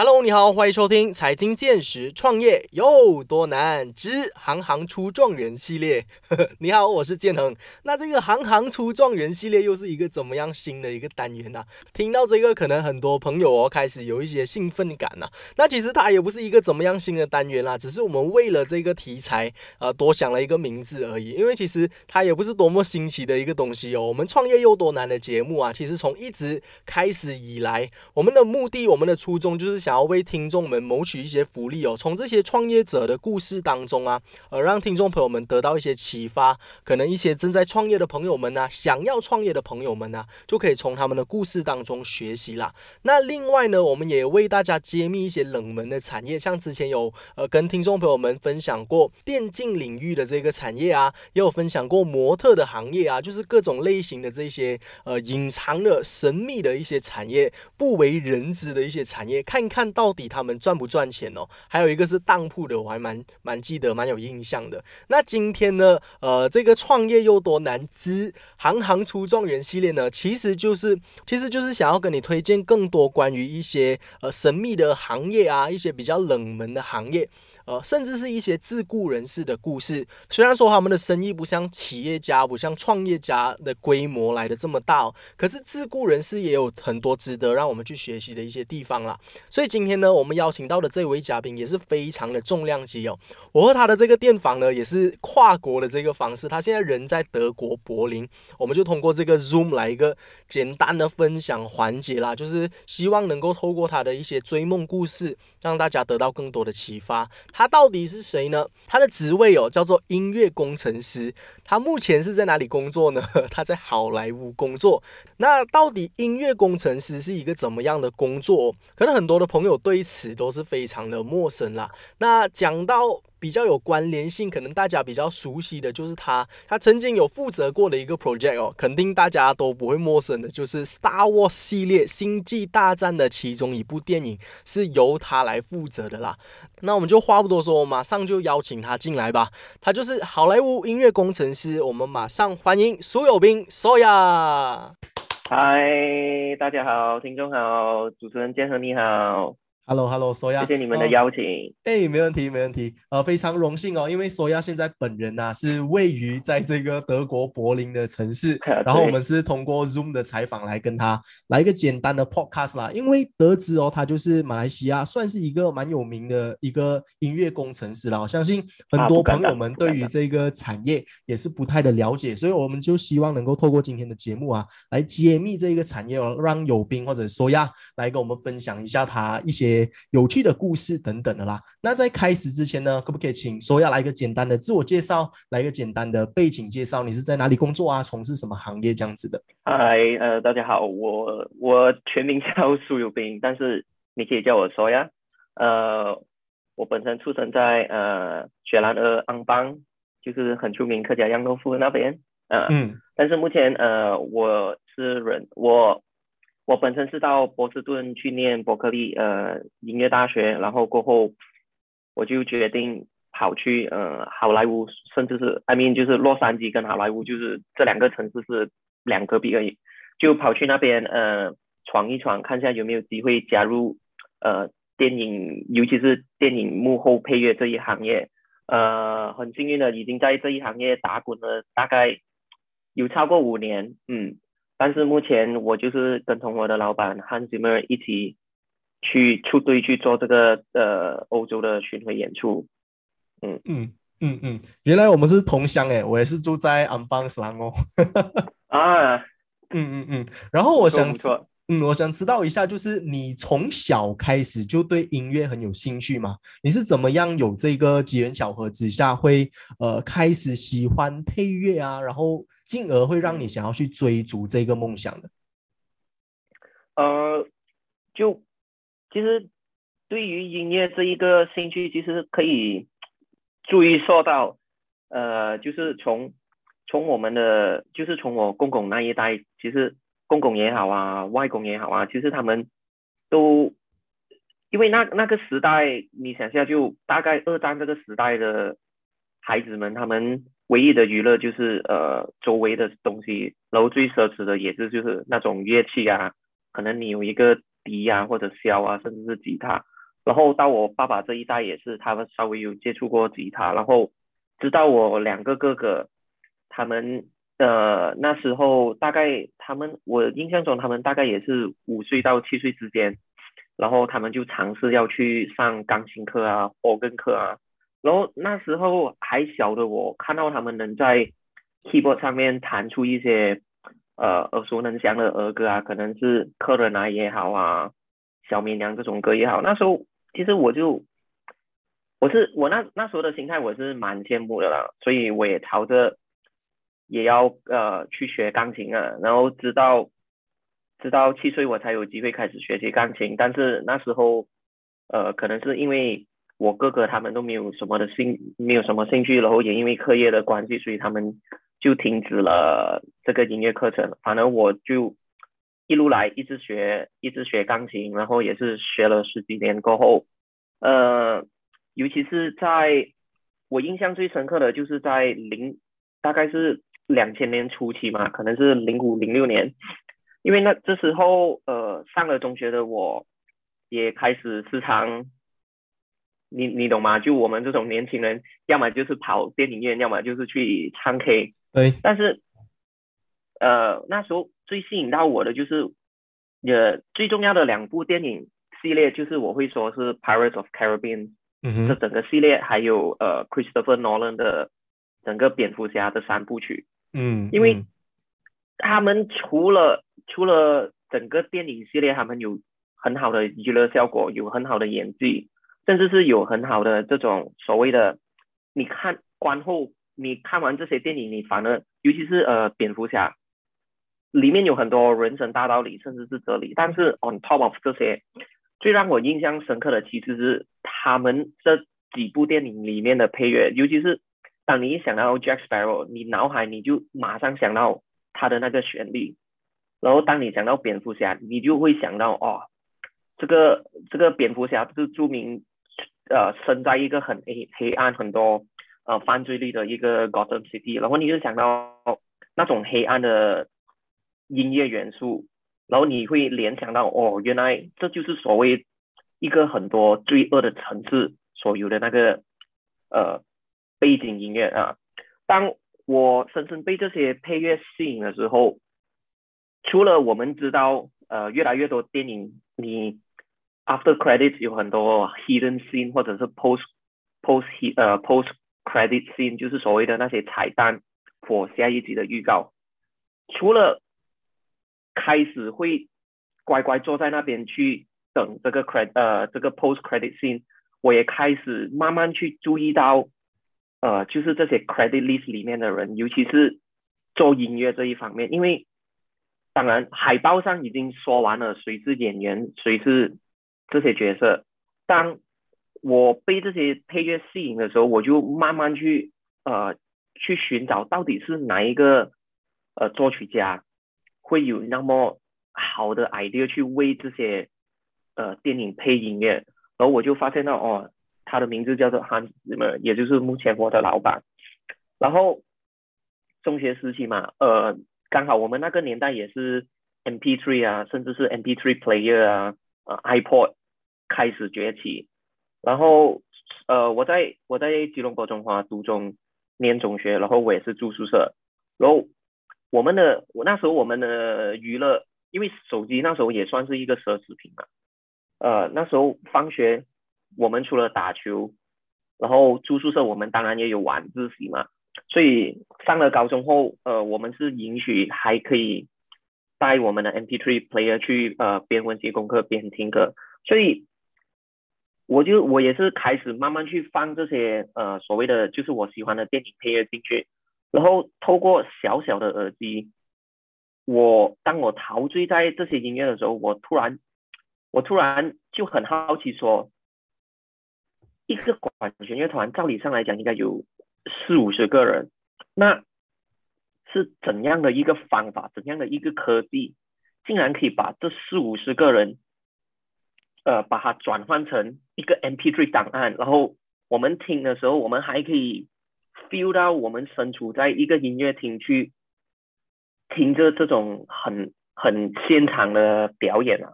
Hello，你好，欢迎收听《财经见识》，创业有多难之行行出状元系列。你好，我是建恒。那这个行行出状元系列又是一个怎么样新的一个单元呢？听到这个，可能很多朋友哦开始有一些兴奋感呐。那其实它也不是一个怎么样新的单元啦，只是我们为了这个题材呃多想了一个名字而已。因为其实它也不是多么新奇的一个东西哦。我们创业又多难的节目啊，其实从一直开始以来，我们的目的，我们的初衷就是。想要为听众们谋取一些福利哦，从这些创业者的故事当中啊，呃，让听众朋友们得到一些启发。可能一些正在创业的朋友们呢，想要创业的朋友们呢，就可以从他们的故事当中学习啦。那另外呢，我们也为大家揭秘一些冷门的产业，像之前有呃跟听众朋友们分享过电竞领域的这个产业啊，也有分享过模特的行业啊，就是各种类型的这些呃隐藏的神秘的一些产业，不为人知的一些产业，看看。看到底他们赚不赚钱哦？还有一个是当铺的，我还蛮蛮记得，蛮有印象的。那今天呢，呃，这个创业又多难之行行出状元系列呢，其实就是其实就是想要跟你推荐更多关于一些呃神秘的行业啊，一些比较冷门的行业。呃，甚至是一些自雇人士的故事。虽然说他们的生意不像企业家、不像创业家的规模来的这么大，可是自雇人士也有很多值得让我们去学习的一些地方啦。所以今天呢，我们邀请到的这位嘉宾也是非常的重量级哦。我和他的这个电访呢，也是跨国的这个方式。他现在人在德国柏林，我们就通过这个 Zoom 来一个简单的分享环节啦，就是希望能够透过他的一些追梦故事，让大家得到更多的启发。他到底是谁呢？他的职位哦叫做音乐工程师。他目前是在哪里工作呢？他在好莱坞工作。那到底音乐工程师是一个怎么样的工作？可能很多的朋友对此都是非常的陌生啦。那讲到。比较有关联性，可能大家比较熟悉的就是他，他曾经有负责过的一个 project 哦，肯定大家都不会陌生的，就是 Star Wars 系列《星际大战》的其中一部电影是由他来负责的啦。那我们就话不多说，马上就邀请他进来吧。他就是好莱坞音乐工程师，我们马上欢迎苏有兵 Soya。嗨，大家好，听众好，主持人建和你好。Hello，Hello，索亚，谢谢你们的邀请。哎，没问题，没问题。呃，非常荣幸哦，因为索亚现在本人呐是位于在这个德国柏林的城市，然后我们是通过 Zoom 的采访来跟他来一个简单的 Podcast 啦。因为得知哦，他就是马来西亚算是一个蛮有名的一个音乐工程师啦。我相信很多朋友们对于这个产业也是不太的了解，所以我们就希望能够透过今天的节目啊，来揭秘这一个产业哦，让有斌或者索亚来跟我们分享一下他一些。有趣的故事等等的啦。那在开始之前呢，可不可以请说要来一个简单的自我介绍，来一个简单的背景介绍？你是在哪里工作啊？从事什么行业这样子的？嗨，呃，大家好，我我全名叫苏有斌，但是你可以叫我说呀。呃，我本身出生在呃雪兰莪安邦，就是很出名客家羊肉铺那边。呃、嗯。但是目前呃我是人我。我本身是到波士顿去念伯克利呃音乐大学，然后过后我就决定跑去呃好莱坞，甚至是 I mean 就是洛杉矶跟好莱坞就是这两个城市是两个比而已，就跑去那边呃闯一闯，看一下有没有机会加入呃电影，尤其是电影幕后配乐这一行业，呃很幸运的已经在这一行业打滚了大概有超过五年，嗯。但是目前我就是跟同我的老板 Hans Zimmer 一起去出队去做这个呃欧洲的巡回演出，嗯嗯嗯嗯，原来我们是同乡诶，我也是住在安邦斯兰哦，啊，嗯嗯嗯，然后我想嗯我想知道一下，就是你从小开始就对音乐很有兴趣吗？你是怎么样有这个机缘巧合之下会呃开始喜欢配乐啊？然后。进而会让你想要去追逐这个梦想的。呃，就其实对于音乐这一个兴趣，其实可以注意说到，呃，就是从从我们的，就是从我公公那一代，其实公公也好啊，外公也好啊，其实他们都因为那那个时代，你想下就大概二战这个时代的孩子们，他们。唯一的娱乐就是呃周围的东西，然后最奢侈的也是就是那种乐器啊，可能你有一个笛啊或者箫啊，甚至是吉他。然后到我爸爸这一代也是，他们稍微有接触过吉他。然后直到我两个哥哥，他们呃那时候大概他们我印象中他们大概也是五岁到七岁之间，然后他们就尝试要去上钢琴课啊、organ 课啊。然后那时候还小的我看到他们能在 keyboard 上面弹出一些呃耳熟能详的儿歌啊，可能是客人啊也好啊，小绵羊这种歌也好，那时候。其实我就，我是我那那时候的心态我是蛮羡慕的啦，所以我也朝着也要呃去学钢琴啊，然后直到直到七岁我才有机会开始学习钢琴，但是那时候呃可能是因为我哥哥他们都没有什么的兴没有什么兴趣，然后也因为课业的关系，所以他们就停止了这个音乐课程，反正我就。一路来一直学，一直学钢琴，然后也是学了十几年过后，呃，尤其是在我印象最深刻的就是在零，大概是两千年初期嘛，可能是零五零六年，因为那这时候呃上了中学的我，也开始时常，你你懂吗？就我们这种年轻人，要么就是跑电影院，要么就是去唱 K，对，但是。呃，那时候最吸引到我的就是，呃，最重要的两部电影系列就是我会说是《Pirates of Caribbean》这整个系列，还有呃 Christopher Nolan 的整个蝙蝠侠的三部曲。嗯，因为他们除了除了整个电影系列，他们有很好的娱乐效果，有很好的演技，甚至是有很好的这种所谓的，你看观后，你看完这些电影，你反而尤其是呃蝙蝠侠。里面有很多人生大道理，甚至是哲理。但是 on top of 这些，最让我印象深刻的其实是他们这几部电影里面的配乐。尤其是当你一想到 Jack Sparrow，你脑海你就马上想到他的那个旋律。然后当你想到蝙蝠侠，你就会想到哦，这个这个蝙蝠侠是著名，呃，生在一个很黑黑暗、很多呃犯罪率的一个 Gotham City。然后你就想到那种黑暗的。音乐元素，然后你会联想到哦，原来这就是所谓一个很多罪恶的城市所有的那个呃背景音乐啊。当我深深被这些配乐吸引的时候，除了我们知道呃越来越多电影你 after credit 有很多 hidden scene 或者是 post post 呃 post credit scene 就是所谓的那些彩蛋或下一集的预告，除了开始会乖乖坐在那边去等这个 credit 呃这个 post credit scene，我也开始慢慢去注意到，呃就是这些 credit list 里面的人，尤其是做音乐这一方面，因为当然海报上已经说完了谁是演员，谁是这些角色。当我被这些配乐吸引的时候，我就慢慢去呃去寻找到底是哪一个呃作曲家。会有那么好的 idea 去为这些呃电影配音乐，然后我就发现到哦，他的名字叫做 Hans Zimmer，也就是目前我的老板。然后中学时期嘛，呃，刚好我们那个年代也是 MP3 啊，甚至是 MP3 player 啊，呃，iPod 开始崛起。然后呃，我在我在吉隆坡中华读中念中学，然后我也是住宿舍，然后。我们的我那时候我们的娱乐，因为手机那时候也算是一个奢侈品嘛，呃，那时候放学我们除了打球，然后住宿舍我们当然也有晚自习嘛，所以上了高中后，呃，我们是允许还可以带我们的 MP3 player 去呃边温习功课边听歌，所以我就我也是开始慢慢去放这些呃所谓的就是我喜欢的电影配乐进去。然后透过小小的耳机，我当我陶醉在这些音乐的时候，我突然，我突然就很好奇说，一个管弦乐团照理上来讲应该有四五十个人，那是怎样的一个方法，怎样的一个科技，竟然可以把这四五十个人，呃，把它转换成一个 MP3 档案，然后我们听的时候，我们还可以。feel 到我们身处在一个音乐厅去听着这种很很现场的表演啊，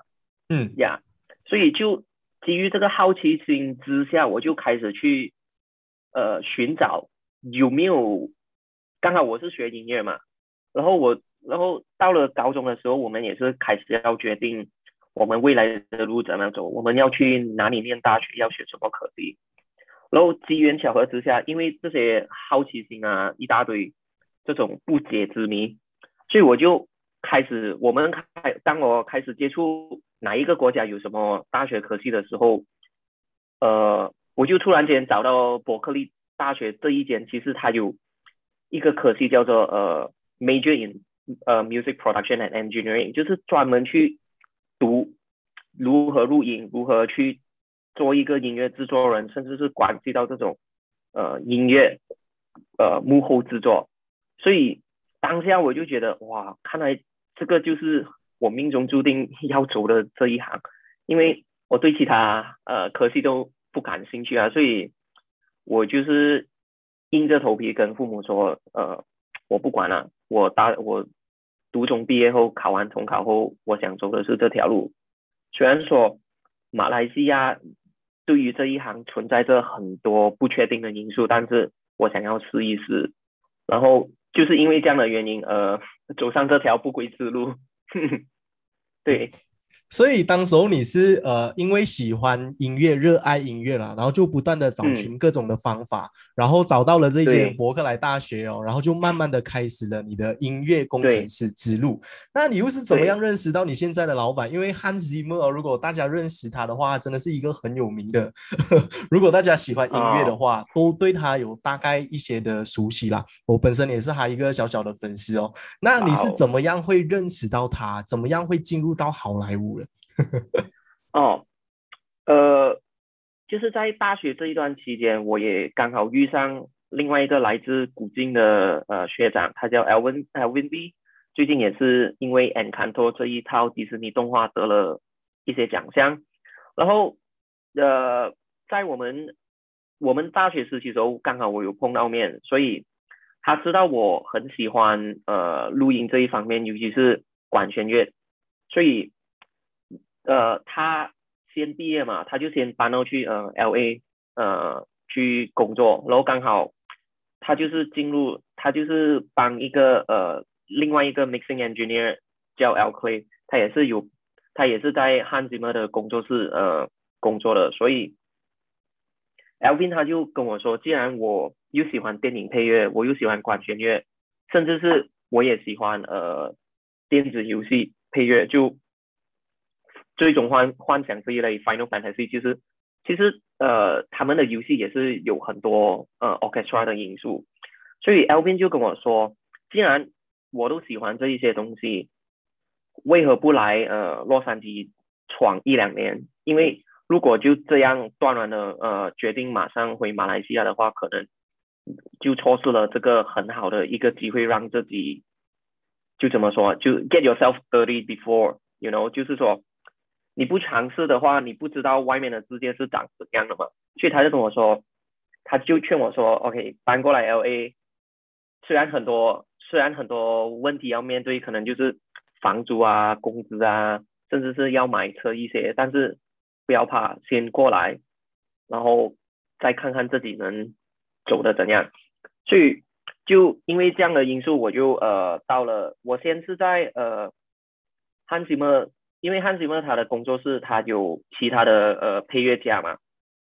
嗯呀，所以就基于这个好奇心之下，我就开始去呃寻找有没有刚好我是学音乐嘛，然后我然后到了高中的时候，我们也是开始要决定我们未来的路怎么走，我们要去哪里念大学，要学什么科技。然后机缘巧合之下，因为这些好奇心啊一大堆这种不解之谜，所以我就开始我们开当我开始接触哪一个国家有什么大学科技的时候，呃，我就突然间找到伯克利大学这一间，其实它有一个科系叫做呃 Major in 呃 Music Production and Engineering，就是专门去读如何录音，如何去做一个音乐制作人，甚至是关系到这种呃音乐呃幕后制作，所以当下我就觉得哇，看来这个就是我命中注定要走的这一行，因为我对其他呃科系都不感兴趣啊，所以我就是硬着头皮跟父母说，呃，我不管了，我大我读中毕业后考完统考后，我想走的是这条路，虽然说马来西亚。对于这一行存在着很多不确定的因素，但是我想要试一试，然后就是因为这样的原因，而，走上这条不归之路。对。所以当时候你是呃，因为喜欢音乐、热爱音乐啦，然后就不断的找寻各种的方法，然后找到了这些伯克莱大学哦，然后就慢慢的开始了你的音乐工程师之路。那你又是怎么样认识到你现在的老板？因为 Hans Zimmer，如果大家认识他的话，真的是一个很有名的。如果大家喜欢音乐的话，都对他有大概一些的熟悉啦。我本身也是他一个小小的粉丝哦。那你是怎么样会认识到他？怎么样会进入到好莱坞？哦，呃，就是在大学这一段期间，我也刚好遇上另外一个来自古晋的呃学长，他叫 Alvin Alvin B，最近也是因为 Encanto 这一套迪士尼动画得了一些奖项，然后呃，在我们我们大学时期时候，刚好我有碰到面，所以他知道我很喜欢呃录音这一方面，尤其是管弦乐，所以。呃，他先毕业嘛，他就先搬到去呃 L A 呃去工作，然后刚好他就是进入，他就是帮一个呃另外一个 mixing engineer 叫 L Clay，他也是有，他也是在 Hans Zimmer 的工作室呃工作的，所以 L V 他就跟我说，既然我又喜欢电影配乐，我又喜欢管弦乐，甚至是我也喜欢呃电子游戏配乐，就。最终幻幻想这一类 Final Fantasy 其实其实呃他们的游戏也是有很多呃 orchestra 的因素，所以 Lvin 就跟我说，既然我都喜欢这一些东西，为何不来呃洛杉矶闯一两年？因为如果就这样断然的呃决定马上回马来西亚的话，可能就错失了这个很好的一个机会，让自己就怎么说就 get yourself dirty before you know 就是说。你不尝试的话，你不知道外面的世界是长怎样的嘛。所以他就跟我说，他就劝我说，OK，搬过来 LA，虽然很多虽然很多问题要面对，可能就是房租啊、工资啊，甚至是要买车一些，但是不要怕，先过来，然后再看看自己能走的怎样。所以就因为这样的因素，我就呃到了，我先是在呃汉吉么。因为汉斯莫他的工作室他有其他的呃配乐家嘛，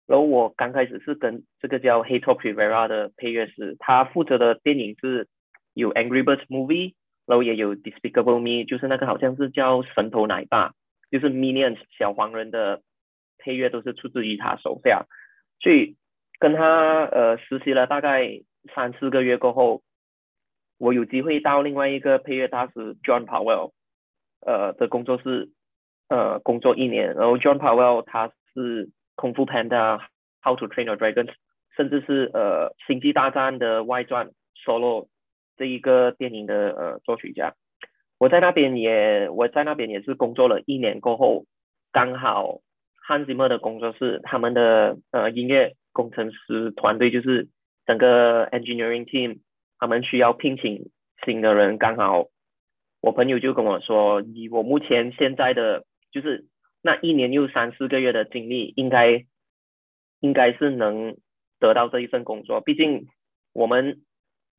然后我刚开始是跟这个叫 Hato Privera 的配乐师，他负责的电影是有 Angry Birds Movie，然后也有 Despicable Me，就是那个好像是叫神偷奶爸，就是 Minions 小黄人的配乐都是出自于他手下，所以跟他呃实习了大概三四个月过后，我有机会到另外一个配乐大师 John Powell 呃的工作室。呃，工作一年，然后 John Powell 他是功夫 Panda、How to Train Your Dragon，甚至是呃星际大战的外传 Solo 这一个电影的呃作曲家。我在那边也我在那边也是工作了一年过后，刚好 Hans Zimmer 的工作室他们的呃音乐工程师团队就是整个 engineering team，他们需要聘请新的人，刚好我朋友就跟我说，以我目前现在的就是那一年又三四个月的经历，应该应该是能得到这一份工作。毕竟我们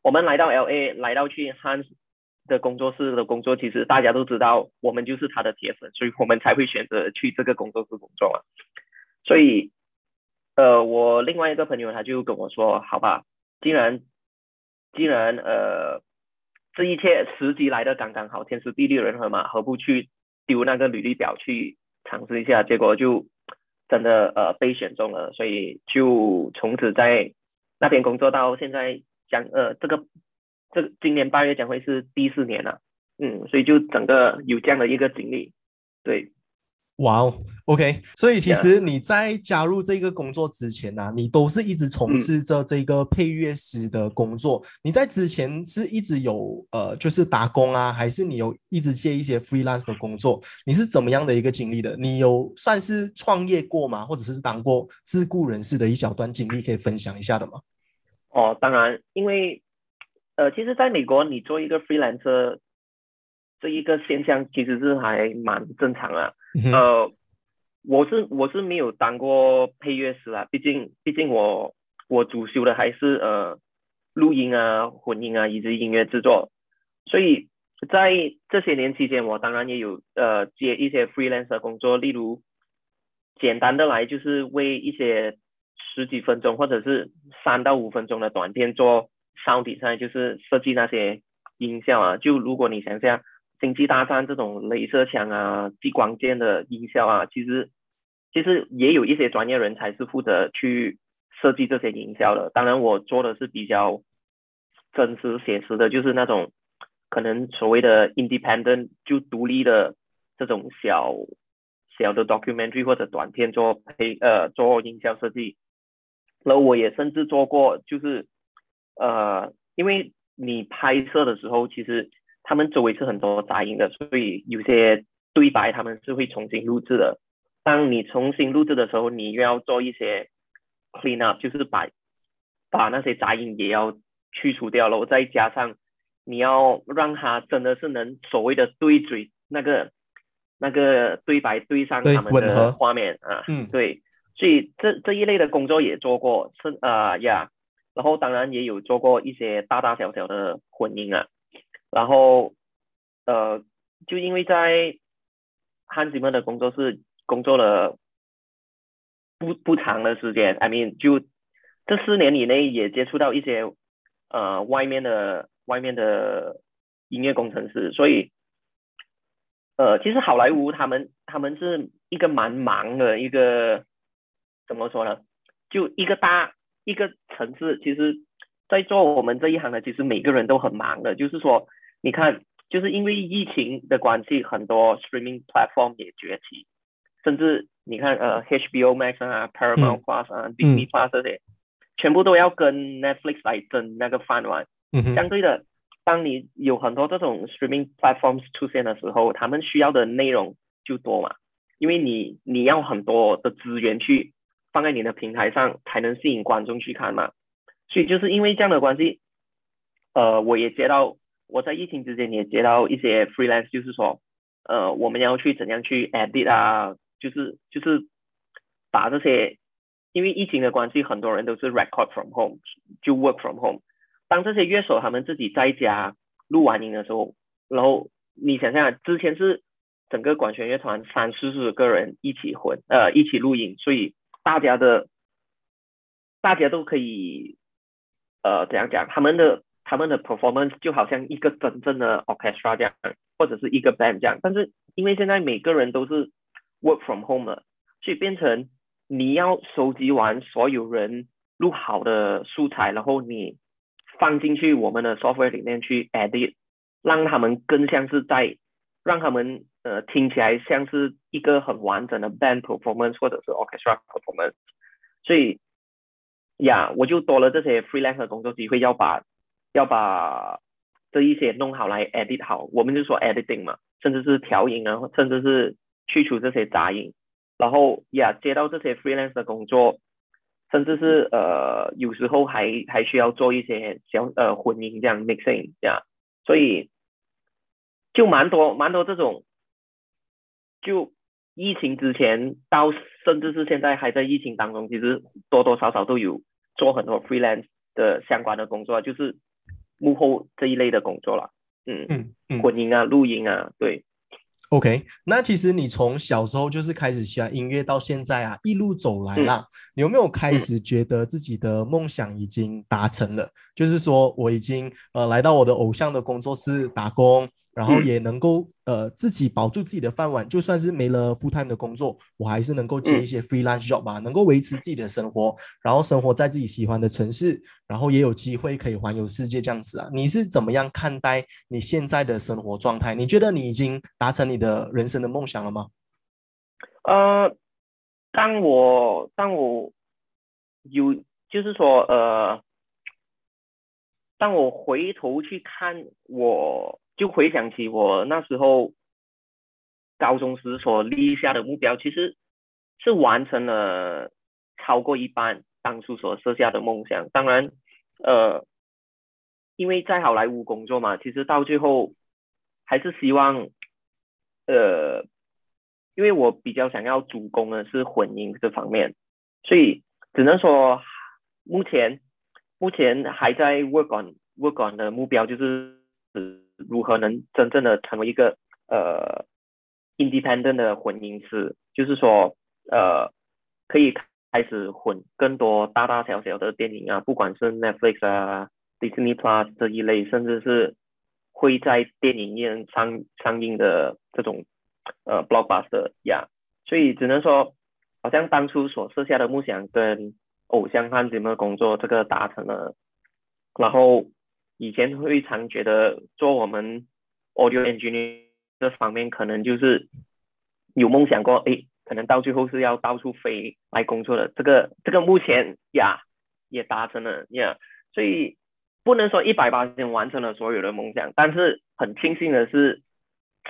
我们来到 L A 来到去 Hans 的工作室的工作，其实大家都知道我们就是他的铁粉，所以我们才会选择去这个工作室工作啊。所以呃，我另外一个朋友他就跟我说，好吧，既然既然呃这一切时机来的刚刚好，天时地利人和嘛，何不去丢那个履历表去尝试一下？结果就真的呃被选中了，所以就从此在那边工作到现在，将呃这个这今年八月将会是第四年了，嗯，所以就整个有这样的一个经历，对。哇哦，OK，所以其实你在加入这个工作之前呢，你都是一直从事着这个配乐师的工作。你在之前是一直有呃，就是打工啊，还是你有一直接一些 freelance 的工作？你是怎么样的一个经历的？你有算是创业过吗？或者是当过自雇人士的一小段经历，可以分享一下的吗？哦，当然，因为呃，其实在美国，你做一个 freelancer。这一个现象其实是还蛮正常啊。呃，我是我是没有当过配乐师啊，毕竟毕竟我我主修的还是呃录音啊、混音啊以及音乐制作，所以在这些年期间，我当然也有呃接一些 freelancer 工作，例如简单的来就是为一些十几分钟或者是三到五分钟的短片做 sound design，就是设计那些音效啊。就如果你想象。星际大战这种镭射枪啊、激光剑的音效啊，其实其实也有一些专业人才是负责去设计这些音效的。当然，我做的是比较真实写实的，就是那种可能所谓的 independent 就独立的这种小小的 documentary 或者短片做配呃做音效设计。然后我也甚至做过，就是呃，因为你拍摄的时候其实。他们周围是很多杂音的，所以有些对白他们是会重新录制的。当你重新录制的时候，你又要做一些 clean up，就是把把那些杂音也要去除掉了。再加上你要让他真的是能所谓的对嘴那个那个对白对上他们的画面啊，嗯，对。所以这这一类的工作也做过，是啊呀，然后当然也有做过一些大大小小的混音啊。然后，呃，就因为在汉吉们的工作室工作了不不长的时间，I mean，就这四年以内也接触到一些呃外面的外面的音乐工程师，所以，呃，其实好莱坞他们他们是一个蛮忙的一个，怎么说呢？就一个大一个城市，其实，在做我们这一行的，其实每个人都很忙的，就是说。你看，就是因为疫情的关系，很多 streaming platform 也崛起，甚至你看，呃，HBO Max 啊，Paramount Plus 啊，Disney Plus 这些，全部都要跟 Netflix 来争那个饭碗。嗯相对的，当你有很多这种 streaming platforms 出现的时候，他们需要的内容就多嘛，因为你你要很多的资源去放在你的平台上，才能吸引观众去看嘛。所以就是因为这样的关系，呃，我也接到。我在疫情之间也接到一些 freelance，就是说，呃，我们要去怎样去 edit 啊，就是就是把这些，因为疫情的关系，很多人都是 record from home，就 work from home。当这些乐手他们自己在家录完音的时候，然后你想想，之前是整个管弦乐团三四十个人一起混，呃，一起录音，所以大家的大家都可以，呃，怎样讲，他们的。他们的 performance 就好像一个真正的 orchestra 这样，或者是一个 band 这样，但是因为现在每个人都是 work from home 了，所以变成你要收集完所有人录好的素材，然后你放进去我们的 software 里面去 edit，让他们更像是在让他们呃听起来像是一个很完整的 band performance 或者是 orchestra performance，所以呀，我就多了这些 freelance 的工作机会，要把要把这一些弄好来 edit 好，我们就说 editing 嘛，甚至是调音啊，甚至是去除这些杂音，然后呀接到这些 freelance 的工作，甚至是呃有时候还还需要做一些小呃混音这样 mixing 这样，所以就蛮多蛮多这种，就疫情之前到甚至是现在还在疫情当中，其实多多少少都有做很多 freelance 的相关的工作，就是幕后这一类的工作了。嗯嗯嗯混音啊、录音啊，对。OK，那其实你从小时候就是开始喜欢音乐，到现在啊，一路走来啦，你有没有开始觉得自己的梦想已经达成了？就是说我已经呃来到我的偶像的工作室打工，然后嗯也能够呃自己保住自己的饭碗，就算是没了 full time 的工作，我还是能够接嗯一些 freelance job 吧，能够维持自己的生活，然后生活在自己喜欢的城市，然后也有机会可以环游世界这样子啊。你是怎么样看待你现在的生活状态？你觉得你已经达成你的人生的梦想了吗？呃，当我当我有就是说呃，当我回头去看，我就回想起我那时候高中时所立下的目标，其实是完成了超过一半当初所设下的梦想。当然，呃，因为在好莱坞工作嘛，其实到最后还是希望，呃，因为我比较想要主攻的是混音这方面，所以只能说目前目前还在 work on work on 的目标就是如何能真正的成为一个呃 independent 的混音师，就是说呃可以开始混更多大大小小的电影啊，不管是 Netflix 啊、Disney Plus 这一类，甚至是会在电影院上上映的这种呃 blockbuster 呀、所以只能说，好像当初所设下的梦想跟偶像和节目的工作这个达成了，然后以前会常觉得做我们 audio engineer 这方面可能就是有梦想过，诶，可能到最后是要到处飞来工作的，这个这个目前呀也达成了呀，所以不能说一百八十天完成了所有的梦想，但是很庆幸的是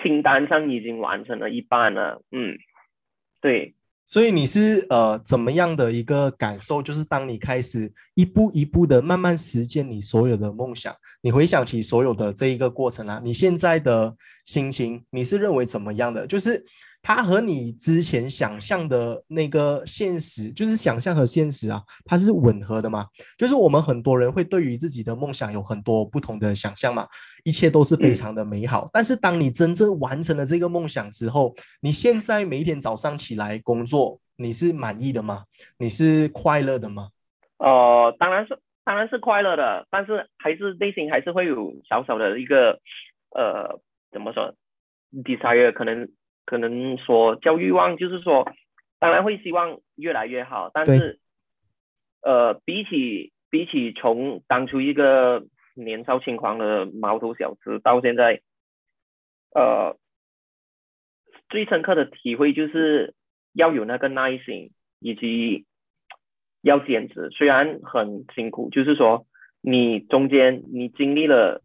清单上已经完成了一半了，嗯，对。所以你是呃怎么样的一个感受？就是当你开始一步一步的慢慢实现你所有的梦想，你回想起所有的这一个过程啊，你现在的心情你是认为怎么样的？就是它和你之前想象的那个现实，就是想象和现实啊，它是吻合的嘛？就是我们很多人会对于自己的梦想有很多不同的想象嘛，一切都是非常的美好。但是当你真正完成了这个梦想之后，你现在每一天早上起来工作，你是满意的吗？你是快乐的吗？呃，当然是当然是快乐的，但是还是内心还是会有小小的一个呃怎么说 desire，可能可能说叫欲望，就是说当然会希望越来越好，但是呃比起比起从当初一个年少轻狂的毛头小子到现在，呃最深刻的体会就是要有那个耐心，以及要坚持，虽然很辛苦，就是说你中间你经历了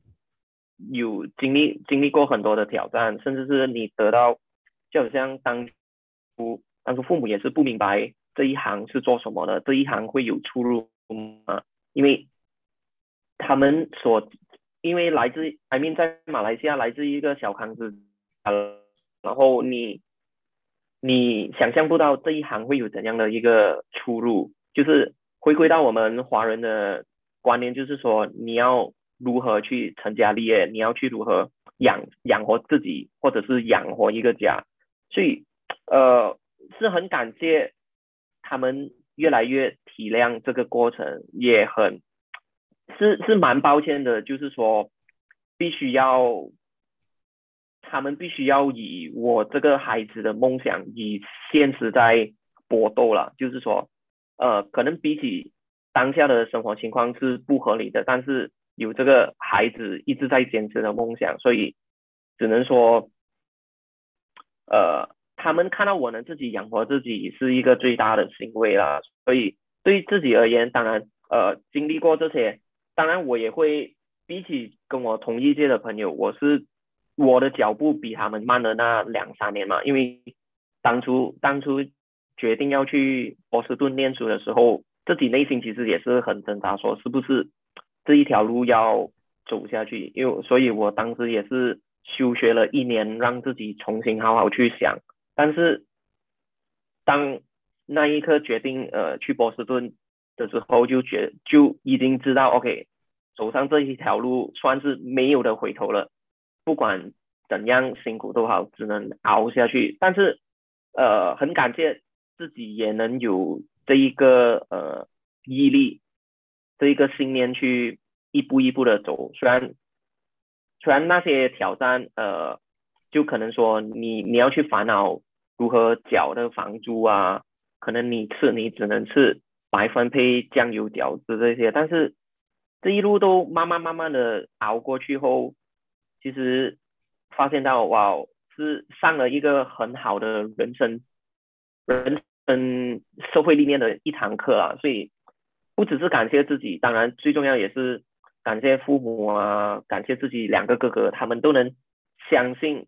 有经历经历过很多的挑战，甚至是你得到，就好像当初当初父母也是不明白这一行是做什么的，这一行会有出路吗？因为他们所因为来自 I mean 在马来西亚来自一个小康之家，然后你你想象不到这一行会有怎样的一个出路，就是回归到我们华人的观念，就是说你要如何去成家立业，你要去如何养养活自己，或者是养活一个家，所以呃是很感谢他们越来越体谅这个过程，也很是是蛮抱歉的，就是说必须要。他们必须要以我这个孩子的梦想以现实在搏斗了，就是说，呃，可能比起当下的生活情况是不合理的，但是有这个孩子一直在坚持的梦想，所以只能说，呃，他们看到我能自己养活自己是一个最大的欣慰啦。所以对自己而言，当然，呃，经历过这些，当然我也会比起跟我同一届的朋友，我是。我的脚步比他们慢了那两三年嘛，因为当初当初决定要去波士顿念书的时候，自己内心其实也是很挣扎，说是不是这一条路要走下去，因为所以我当时也是休学了一年，让自己重新好好去想。但是当那一刻决定呃去波士顿的时候，就觉就已经知道，OK，走上这一条路算是没有的回头了，不管怎样辛苦都好，只能熬下去。但是呃，很感谢自己也能有这一个呃毅力，这一个信念去一步一步的走。虽然虽然那些挑战呃，就可能说你你要去烦恼如何缴的房租啊。可能你吃你只能吃白饭配酱油饺子这些，但是这一路都慢慢慢慢的熬过去后，其实发现到哇，是上了一个很好的人生人生社会历练的一堂课啊，所以不只是感谢自己，当然最重要也是感谢父母啊，感谢自己两个哥哥，他们都能相信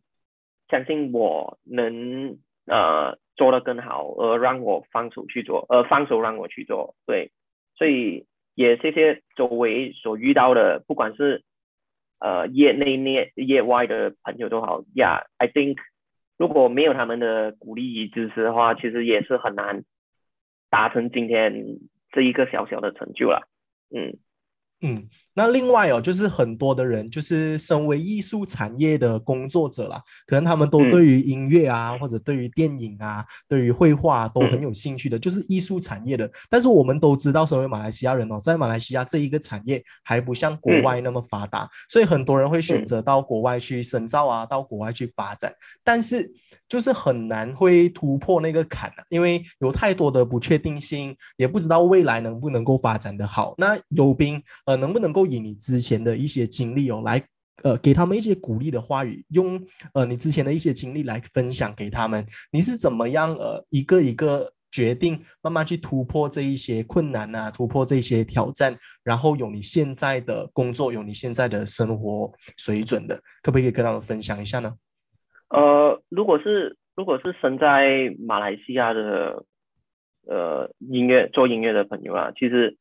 相信我能呃。做得更好，而让我放手去做，而放手让我去做，对，所以也谢谢周围所遇到的，不管是呃业内业业外的朋友都好，Yeah，I think 如果没有他们的鼓励与支持的话，其实也是很难达成今天这一个小小的成就了，嗯。嗯，那另外哦，就是很多的人，就是身为艺术产业的工作者啦，可能他们都对于音乐啊，或者对于电影啊，对于绘画都很有兴趣的，就是艺术产业的。但是我们都知道，身为马来西亚人哦，在马来西亚这一个产业还不像国外那么发达，所以很多人会选择到国外去深造啊，到国外去发展。但是就是很难会突破那个坎啊，因为有太多的不确定性，也不知道未来能不能够发展的好。那有兵。呃，能不能够以你之前的一些经历哦，来呃给他们一些鼓励的话语，用呃你之前的一些经历来分享给他们，你是怎么样呃一个一个决定，慢慢去突破这一些困难啊，突破这些挑战，然后有你现在的工作，有你现在的生活水准的，可不可以跟他们分享一下呢？呃，如果是如果是生在马来西亚的呃音乐做音乐的朋友啊，其实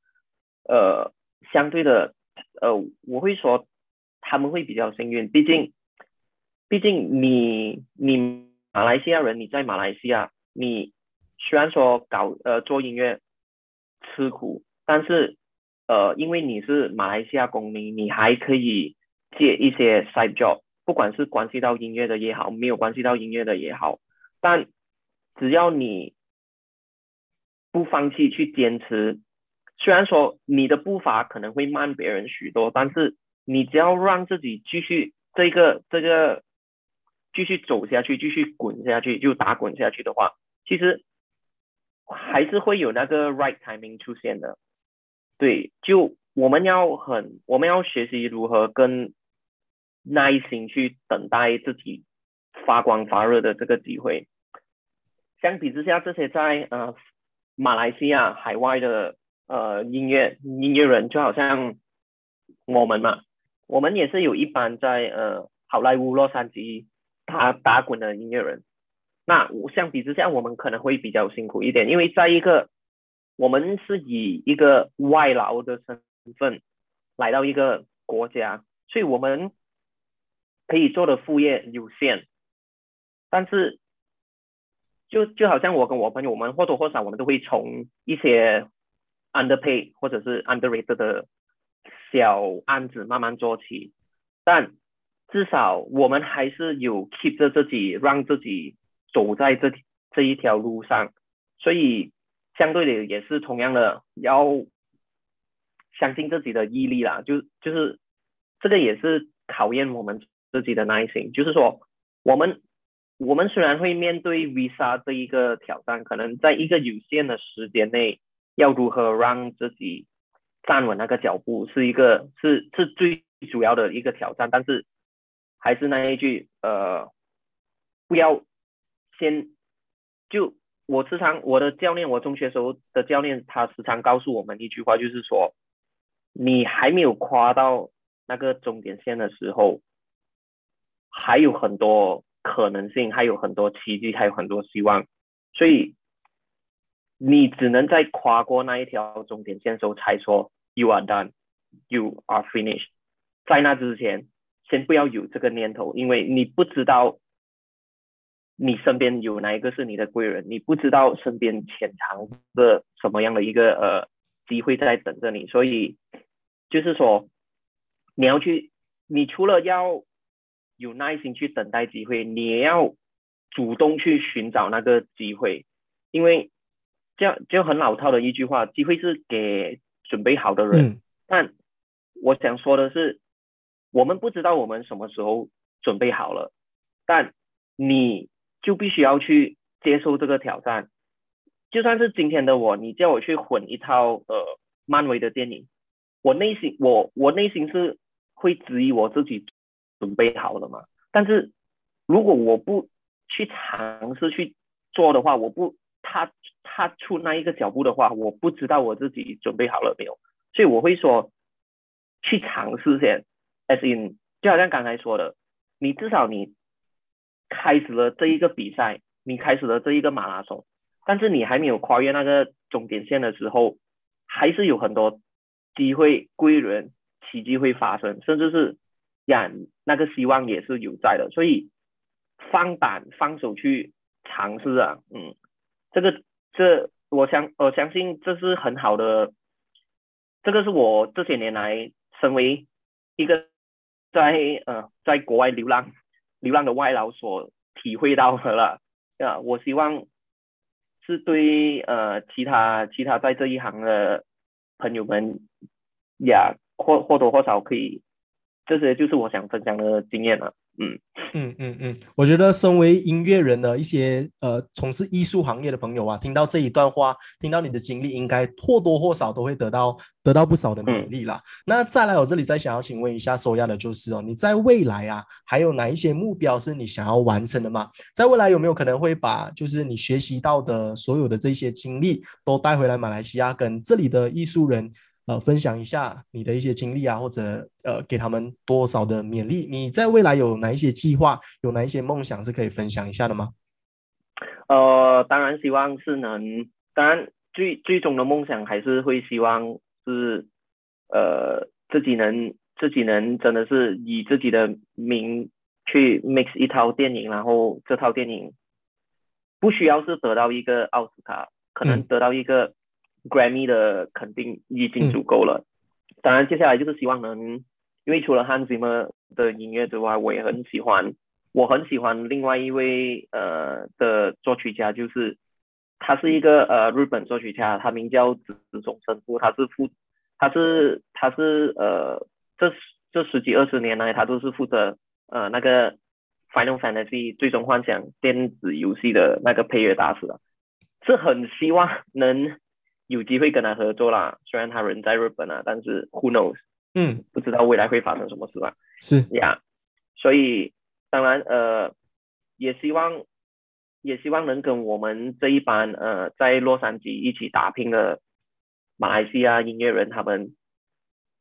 呃。相对的，呃，我会说他们会比较幸运，毕竟，毕竟你你马来西亚人，你在马来西亚，你虽然说搞呃做音乐吃苦，但是呃，因为你是马来西亚公民，你还可以借一些 side job，不管是关系到音乐的也好，没有关系到音乐的也好，但只要你不放弃去坚持。虽然说你的步伐可能会慢别人许多，但是你只要让自己继续这个这个继续走下去，继续滚下去，就打滚下去的话，其实还是会有那个 right timing 出现的。对，就我们要很我们要学习如何跟耐心去等待自己发光发热的这个机会。相比之下，这些在呃马来西亚海外的。呃，音乐音乐人就好像我们嘛，我们也是有一班在呃好莱坞洛杉矶打打滚的音乐人。那相比之下，我们可能会比较辛苦一点，因为在一个我们是以一个外劳的身份来到一个国家，所以我们可以做的副业有限。但是就就好像我跟我朋友，我们或多或少我们都会从一些。underpay 或者是 underrated 的小案子慢慢做起，但至少我们还是有 keep 着自己，让自己走在这这一条路上，所以相对的也是同样的要相信自己的毅力啦，就就是这个也是考验我们自己的耐心，就是说我们我们虽然会面对 visa 这一个挑战，可能在一个有限的时间内。要如何让自己站稳那个脚步，是一个是是最主要的一个挑战。但是还是那一句，呃，不要先就我时常我的教练，我中学时候的教练，他时常告诉我们一句话，就是说，你还没有跨到那个终点线的时候，还有很多可能性，还有很多奇迹，还有很多希望，所以。你只能在跨过那一条终点线时候才说 you are done, you are finished。在那之前，先不要有这个念头，因为你不知道你身边有哪一个是你的贵人，你不知道身边潜藏着什么样的一个呃机会在等着你，所以就是说你要去，你除了要有耐心去等待机会，你也要主动去寻找那个机会，因为这样就很老套的一句话，机会是给准备好的人，但我想说的是，我们不知道我们什么时候准备好了，但你就必须要去接受这个挑战。就算是今天的我，你叫我去混一套呃漫威的电影，我内心我我内心是会质疑我自己准备好了吗？但是如果我不去尝试去做的话，我不踏踏出那一个脚步的话，我不知道我自己准备好了没有。所以我会说。去尝试先，as in，就好像刚才说的，你至少你开始了这一个比赛，你开始了这一个马拉松，但是你还没有跨越那个终点线的时候，还是有很多机会归人，奇迹会发生，甚至是呀，那个希望也是有在的，所以放胆放手去尝试啊，嗯，这个这我相我相信这是很好的，这个是我这些年来。身为一个在呃在国外流浪流浪的外劳所体会到的了啊，我希望是对呃其他其他在这一行的朋友们也或或多或少可以，这些就是我想分享的经验了。嗯嗯嗯嗯，我觉得身为音乐人的一些呃从事艺术行业的朋友啊，听到这一段话，听到你的经历，应该或多或少都会得到得到不少的勉励啦。那再来，我这里再想要请问一下，收亚的就是哦，你在未来啊，还有哪一些目标是你想要完成的吗？在未来有没有可能会把就是你学习到的所有的这些经历都带回来马来西亚，跟这里的艺术人？呃，分享一下你的一些经历啊，或者呃，给他们多少的勉励？你在未来有哪一些计划，有哪一些梦想是可以分享一下的吗？呃，当然希望是能，当然最最终的梦想还是会希望是呃自己能自己能真的是以自己的名去 mix 一套电影，然后这套电影不需要是得到一个奥斯卡，可能得到一个。Grammy 的肯定已经足够了，当然接下来就是希望能，因为除了 Hans Zimmer 的音乐之外，我也很喜欢，我很喜欢另外一位呃的作曲家，就是他是一个呃日本作曲家，他名叫子种生夫，他是负他是他是呃这这十几二十年来他都是负责呃那个 Final Fantasy 最终幻想电子游戏的那个配乐大师啊，是很希望能。有机会跟他合作啦，虽然他人在日本啊，但是 who knows，嗯，不知道未来会发生什么事吧？是呀，所以当然呃，也希望也希望能跟我们这一班呃在洛杉矶一起打拼的马来西亚音乐人他们，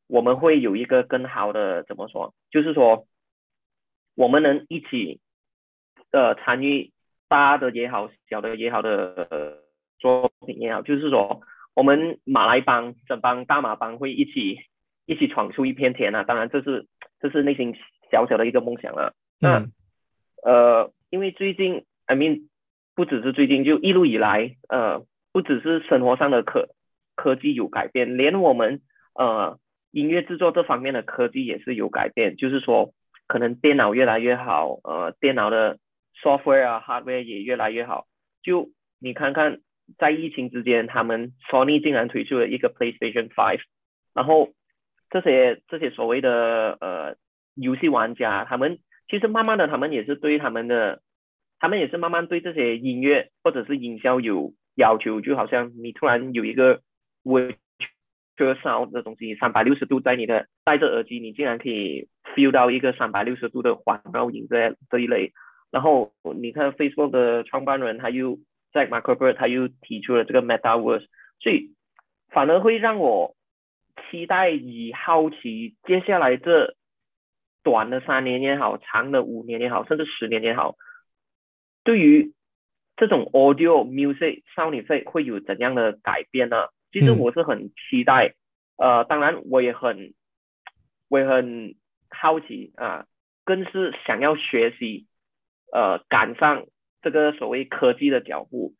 我们会有一个更好的怎么说？就是说我们能一起呃参与大的也好，小的也好的作品也好，就是说。我们马来帮整帮大马帮会一起一起闯出一片天啊！当然，这是这是内心小小的一个梦想了。那呃，因为最近，I mean，不只是最近，就一路以来，呃，不只是生活上的科科技有改变，连我们呃音乐制作这方面的科技也是有改变。就是说，可能电脑越来越好，呃，电脑的 software 啊，hardware 也越来越好。就你看看。在疫情之间，他们 Sony 竟然推出了一个 PlayStation Five，然后这些这些所谓的呃游戏玩家，他们其实慢慢的，他们也是对他们的，他们也是慢慢对这些音乐或者是营销有要求，就好像你突然有一个 Virtual Sound 的东西，三百六十度在你的戴着耳机，你竟然可以 feel 到一个三百六十度的环绕音这这一类，然后你看 Facebook 的创办人他又。在 Microsoft 他又提出了这个 Metaverse，所以反而会让我期待与好奇，接下来这短的三年也好，长的五年也好，甚至十年也好，对于这种 Audio Music Sound Effect 会有怎样的改变呢？其实我是很期待，呃，当然我也很我也很好奇啊，更是想要学习，呃，赶上。这个所谓科技的脚步。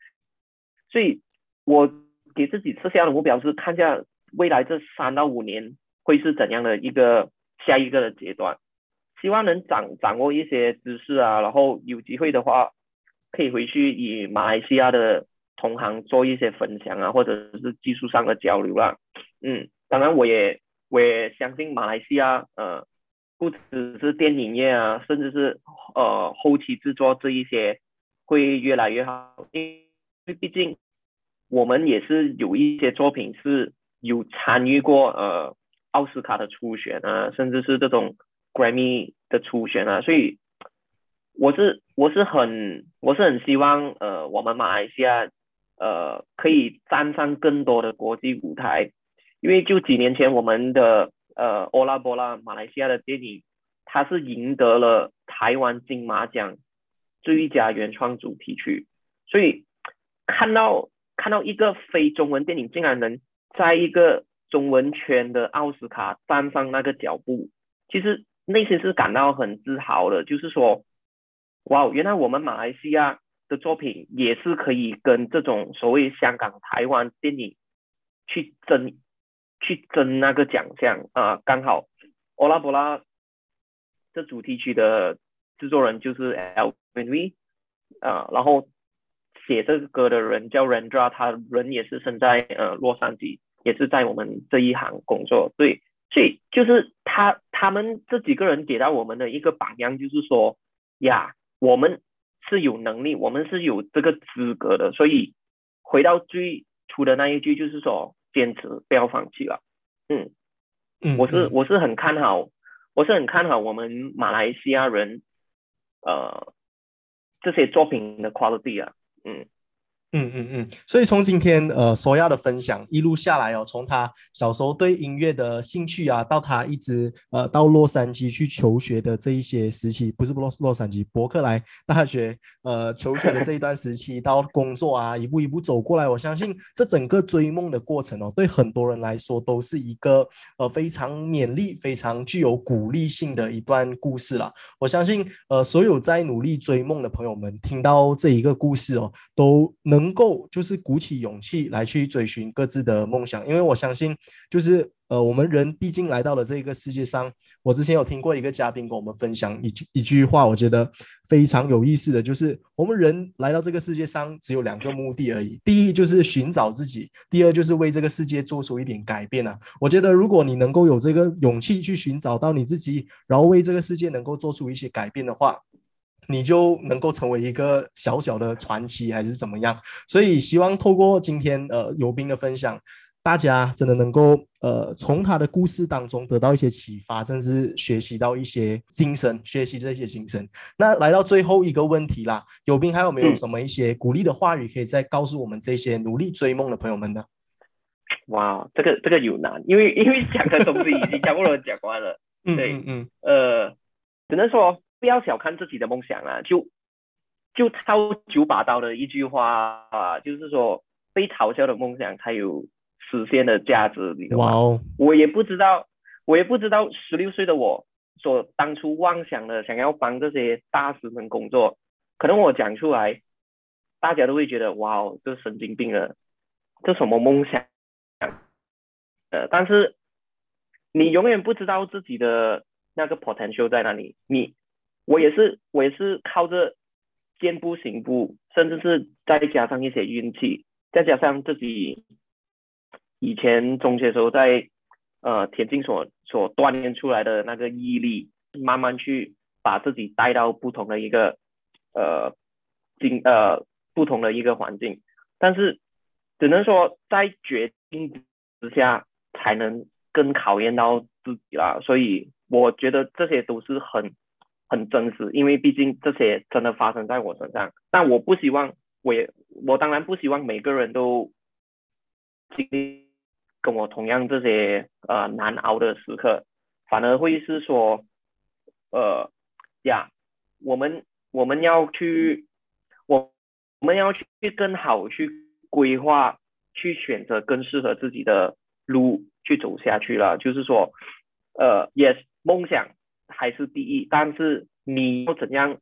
所以，我给自己设下的目标是看下未来这三到五年会是怎样的一个下一个的阶段，希望能掌掌握一些知识啊，然后有机会的话，可以回去与马来西亚的同行做一些分享啊，或者是技术上的交流啦。嗯，当然我也我也相信马来西亚呃，不只是电影业啊，甚至是呃后期制作这一些会越来越好，因为毕竟我们也是有一些作品是有参与过呃奥斯卡的初选啊，甚至是这种 Grammy 的初选啊，所以我是我是很我是很希望呃我们马来西亚呃可以站上更多的国际舞台，因为就几年前我们的呃欧拉波拉马来西亚的电影，它是赢得了台湾金马奖最佳原创主题曲，所以。看到看到一个非中文电影竟然能在一个中文圈的奥斯卡站上那个脚步，其实内心是感到很自豪的。就是说，哇，原来我们马来西亚的作品也是可以跟这种所谓香港、台湾电影去争去争那个奖项啊！刚好《欧拉波拉》这主题曲的制作人就是 L V 啊，然后。写这个歌的人叫 Rendra，他人也是生在呃洛杉矶，也是在我们这一行工作。对，所以就是他他们这几个人给到我们的一个榜样，就是说呀，我们是有能力，我们是有这个资格的。所以回到最初的那一句，就是说坚持，不要放弃了。嗯嗯，我是我是很看好，我是很看好我们马来西亚人呃这些作品的 quality 啊。嗯嗯嗯嗯，所以从今天呃索亚的分享一路下来哦，从他小时候对音乐的兴趣啊，到他一直呃到洛杉矶去求学的这一些时期，不是洛洛杉矶伯克莱大学呃求学的这一段时期，到工作啊一步一步走过来，我相信这整个追梦的过程哦，对很多人来说都是一个呃非常勉励、非常具有鼓励性的一段故事了。我相信呃所有在努力追梦的朋友们，听到这一个故事哦。都能能够就是鼓起勇气来去追寻各自的梦想，因为我相信，就是呃，我们人毕竟来到了这个世界上。我之前有听过一个嘉宾跟我们分享一句一句话，我觉得非常有意思的就是，我们人来到这个世界上只有两个目的而已，第一就是寻找自己，第二就是为这个世界做出一点改变啊。我觉得如果你能够有这个勇气去寻找到你自己，然后为这个世界能够做出一些改变的话。你就能够成为一个小小的传奇，还是怎么样？所以希望透过今天呃游兵的分享，大家真的能够呃从他的故事当中得到一些启发，甚至学习到一些精神，学习这些精神。那来到最后一个问题啦，游兵还有没有什么一些鼓励的话语，可以再告诉我们这些努力追梦的朋友们呢？哇，这个这个有难，因为因为讲的东西已经差不多讲完了。对，嗯嗯，呃，只能说。不要小看自己的梦想啊！就就抄九把刀的一句话啊，就是说被嘲笑的梦想才有实现的价值。你哇哦！我也不知道，我也不知道十六岁的我所当初妄想的想要帮这些大师们工作，可能我讲出来，大家都会觉得哇哦，这神经病了，这什么梦想？呃，但是你永远不知道自己的那个 potential 在哪里，你。我也是，我也是靠着见步行步，甚至是再加上一些运气，再加上自己以前中学时候在呃田径所所锻炼出来的那个毅力，慢慢去把自己带到不同的一个呃境呃不同的一个环境，但是只能说在决定之下才能更考验到自己啦，所以我觉得这些都是很。很真实，因为毕竟这些真的发生在我身上。但我不希望，我也我当然不希望每个人都经历跟我同样这些呃难熬的时刻，反而会是说，呃呀，我们我们要去，我我们要去更好去规划，去选择更适合自己的路去走下去了。就是说，呃，yes，梦想。还是第一，但是你要怎样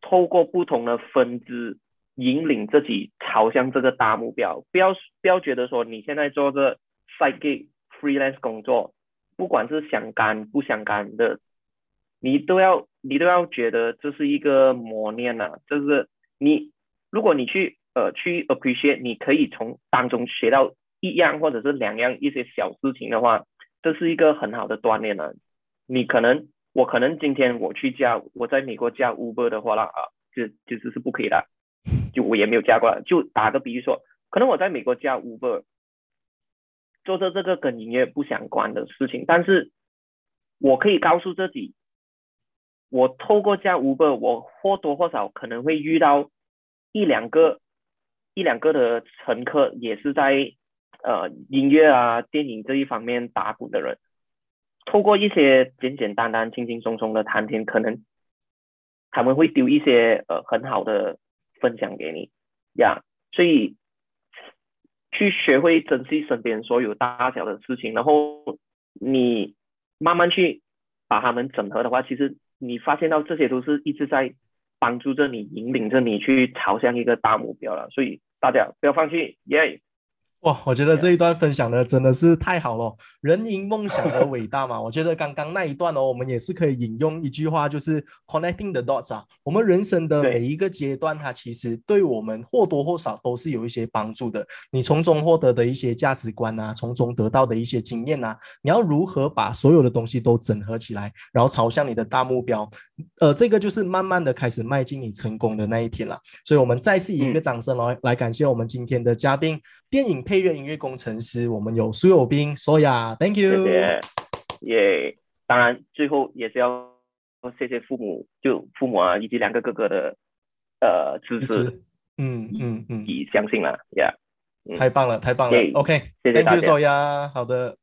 透过不同的分支引领自己朝向这个大目标。不要不要觉得说你现在做着 side gig freelance 工作，不管是想干不想干的，你都要你都要觉得这是一个磨练呐、就是你如果你去呃去 appreciate，你可以从当中学到一样或者是两样一些小事情的话，这是一个很好的锻炼了、你可能我可能今天我去加我在美国加 Uber 的话啦啊，就其实是不可以的，就我也没有加过，就打个比喻说，可能我在美国加 Uber，做着这个跟音乐不相关的事情，但是我可以告诉自己，我透过加 Uber，我或多或少可能会遇到一两个一两个的乘客，也是在呃音乐啊、电影这一方面打鼓的人。透过一些简简单单、轻轻松松的谈天，可能他们会丢一些呃很好的分享给你呀。所以去学会珍惜身边所有大小的事情，然后你慢慢去把它们整合的话，其实你发现到这些都是一直在帮助着你、引领着你去朝向一个大目标了。所以大家不要放弃，耶、哇，我觉得这一段分享的真的是太好了，人因梦想而伟大嘛。我觉得刚刚那一段哦，我们也是可以引用一句话，就是 connecting the dots 啊。我们人生的每一个阶段，它其实对我们或多或少都是有一些帮助的。你从中获得的一些价值观啊，从中得到的一些经验啊，你要如何把所有的东西都整合起来，然后朝向你的大目标，呃，这个就是慢慢的开始迈进你成功的那一天了。所以，我们再次以一个嗯掌声来、来感谢我们今天的嘉宾，电影配乐音乐工程师，我们有苏有斌、索雅，Thank you。谢，耶。当然，最后也是要谢谢父母，就父母啊，以及两个哥哥的呃支持，嗯嗯嗯，以相信了，呀、嗯。太棒了，太棒了。耶，OK，谢谢 Thank 大 you，家。索雅，好的。